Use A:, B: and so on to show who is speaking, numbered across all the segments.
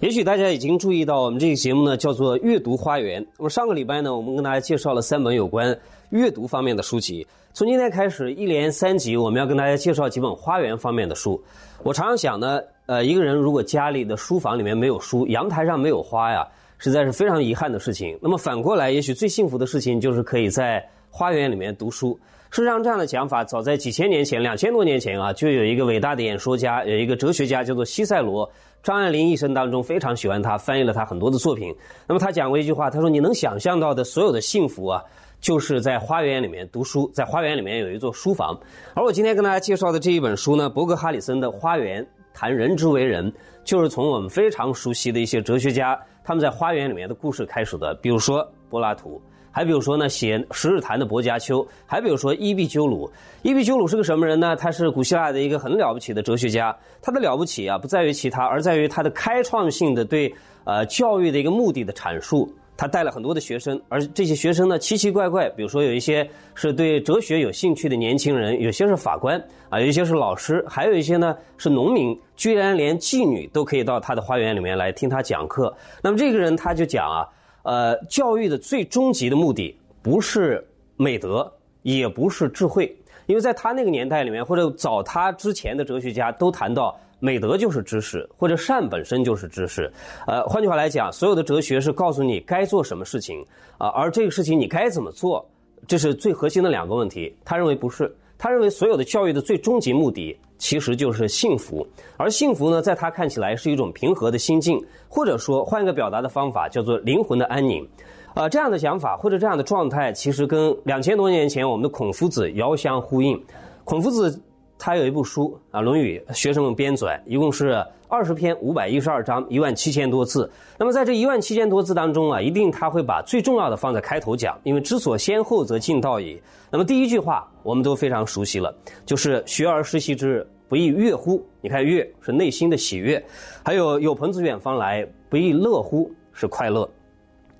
A: 也许大家已经注意到，我们这个节目呢叫做《阅读花园》。那么上个礼拜呢，我们跟大家介绍了三本有关阅读方面的书籍。从今天开始，一连三集，我们要跟大家介绍几本花园方面的书。我常常想呢，呃，一个人如果家里的书房里面没有书，阳台上没有花呀，实在是非常遗憾的事情。那么反过来，也许最幸福的事情就是可以在花园里面读书。事实上，这样的讲法早在几千年前、两千多年前啊，就有一个伟大的演说家，有一个哲学家叫做西塞罗。张爱玲一生当中非常喜欢他，翻译了他很多的作品。那么他讲过一句话，他说：“你能想象到的所有的幸福啊，就是在花园里面读书，在花园里面有一座书房。”而我今天跟大家介绍的这一本书呢，伯格哈里森的《花园》，谈人之为人，就是从我们非常熟悉的一些哲学家他们在花园里面的故事开始的，比如说柏拉图。还比如说呢，写《十日谈》的薄伽丘，还比如说伊壁鸠鲁。伊壁鸠鲁是个什么人呢？他是古希腊的一个很了不起的哲学家。他的了不起啊，不在于其他，而在于他的开创性的对呃教育的一个目的的阐述。他带了很多的学生，而这些学生呢奇奇怪怪，比如说有一些是对哲学有兴趣的年轻人，有些是法官啊，有一些是老师，还有一些呢是农民，居然连妓女都可以到他的花园里面来听他讲课。那么这个人他就讲啊。呃，教育的最终极的目的不是美德，也不是智慧，因为在他那个年代里面，或者早他之前的哲学家都谈到，美德就是知识，或者善本身就是知识。呃，换句话来讲，所有的哲学是告诉你该做什么事情啊，而这个事情你该怎么做，这是最核心的两个问题。他认为不是，他认为所有的教育的最终极目的。其实就是幸福，而幸福呢，在他看起来是一种平和的心境，或者说换一个表达的方法，叫做灵魂的安宁。啊，这样的想法或者这样的状态，其实跟两千多年前我们的孔夫子遥相呼应。孔夫子他有一部书啊，《论语》，学生们编纂，一共是二十篇，五百一十二章，一万七千多字。那么在这一万七千多字当中啊，一定他会把最重要的放在开头讲，因为知所先后，则近道矣。那么第一句话我们都非常熟悉了，就是学而时习之，不亦乐乎？你看乐是内心的喜悦，还有有朋自远方来，不亦乐乎？是快乐。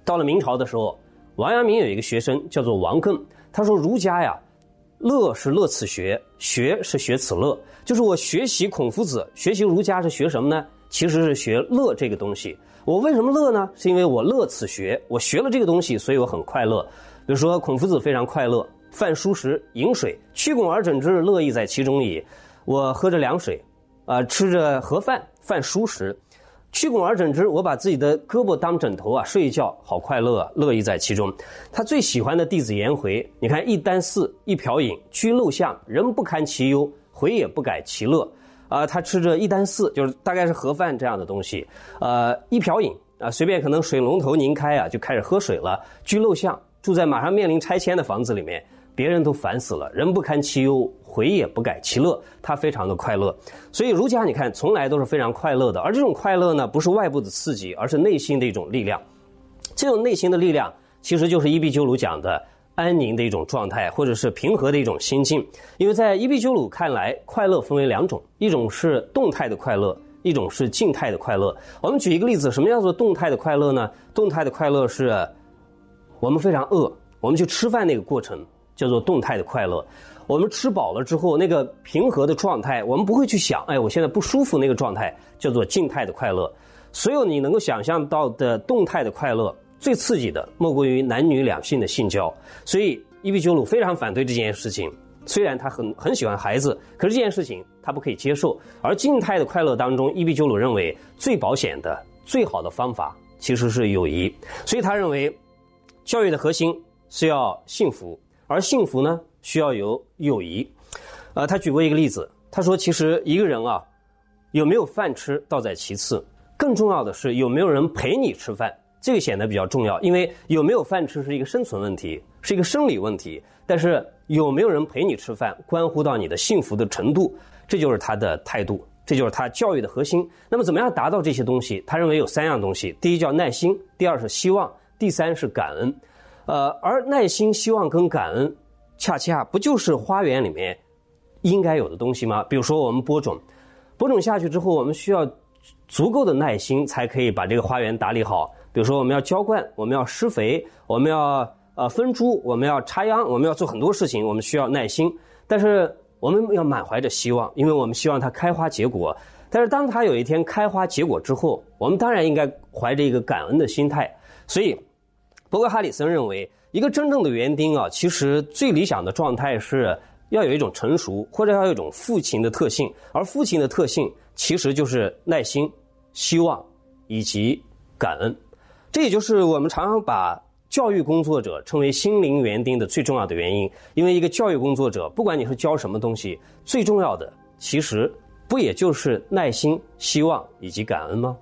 A: 到了明朝的时候，王阳明有一个学生叫做王艮，他说儒家呀，乐是乐此学，学是学此乐，就是我学习孔夫子，学习儒家是学什么呢？其实是学乐这个东西。我为什么乐呢？是因为我乐此学，我学了这个东西，所以我很快乐。比如说孔夫子非常快乐。饭疏食，饮水，曲肱而枕之，乐亦在其中矣。我喝着凉水，啊，吃着盒饭，饭疏食，曲肱而枕之，我把自己的胳膊当枕头啊，睡一觉，好快乐，乐意在其中。他最喜欢的弟子颜回，你看一箪食，一瓢饮，居陋巷，人不堪其忧，回也不改其乐。啊，他吃着一箪食，就是大概是盒饭这样的东西，呃，一瓢饮啊，随便可能水龙头拧开啊，就开始喝水了。居陋巷，住在马上面临拆迁的房子里面。别人都烦死了，人不堪其忧，回也不改其乐，他非常的快乐。所以儒家你看，从来都是非常快乐的。而这种快乐呢，不是外部的刺激，而是内心的一种力量。这种内心的力量，其实就是伊壁鸠鲁讲的安宁的一种状态，或者是平和的一种心境。因为在伊壁鸠鲁看来，快乐分为两种，一种是动态的快乐，一种是静态的快乐。我们举一个例子，什么叫做动态的快乐呢？动态的快乐是，我们非常饿，我们去吃饭那个过程。叫做动态的快乐，我们吃饱了之后，那个平和的状态，我们不会去想，哎，我现在不舒服那个状态，叫做静态的快乐。所有你能够想象到的动态的快乐，最刺激的莫过于男女两性的性交。所以伊壁鸠鲁非常反对这件事情，虽然他很很喜欢孩子，可是这件事情他不可以接受。而静态的快乐当中，伊壁鸠鲁认为最保险的、最好的方法其实是友谊。所以他认为，教育的核心是要幸福。而幸福呢，需要有友谊。呃，他举过一个例子，他说：“其实一个人啊，有没有饭吃倒在其次，更重要的是有没有人陪你吃饭，这个显得比较重要。因为有没有饭吃是一个生存问题，是一个生理问题，但是有没有人陪你吃饭，关乎到你的幸福的程度。这就是他的态度，这就是他教育的核心。那么，怎么样达到这些东西？他认为有三样东西：第一叫耐心，第二是希望，第三是感恩。”呃，而耐心、希望跟感恩，恰恰不就是花园里面应该有的东西吗？比如说，我们播种，播种下去之后，我们需要足够的耐心，才可以把这个花园打理好。比如说，我们要浇灌，我们要施肥，我们要呃分株，我们要插秧，我们要做很多事情，我们需要耐心。但是，我们要满怀着希望，因为我们希望它开花结果。但是当它有一天开花结果之后，我们当然应该怀着一个感恩的心态。所以，伯格哈里森认为，一个真正的园丁啊，其实最理想的状态是要有一种成熟，或者要有一种父亲的特性。而父亲的特性其实就是耐心、希望以及感恩。这也就是我们常常把教育工作者称为心灵园丁的最重要的原因。因为一个教育工作者，不管你是教什么东西，最重要的其实不也就是耐心、希望以及感恩吗？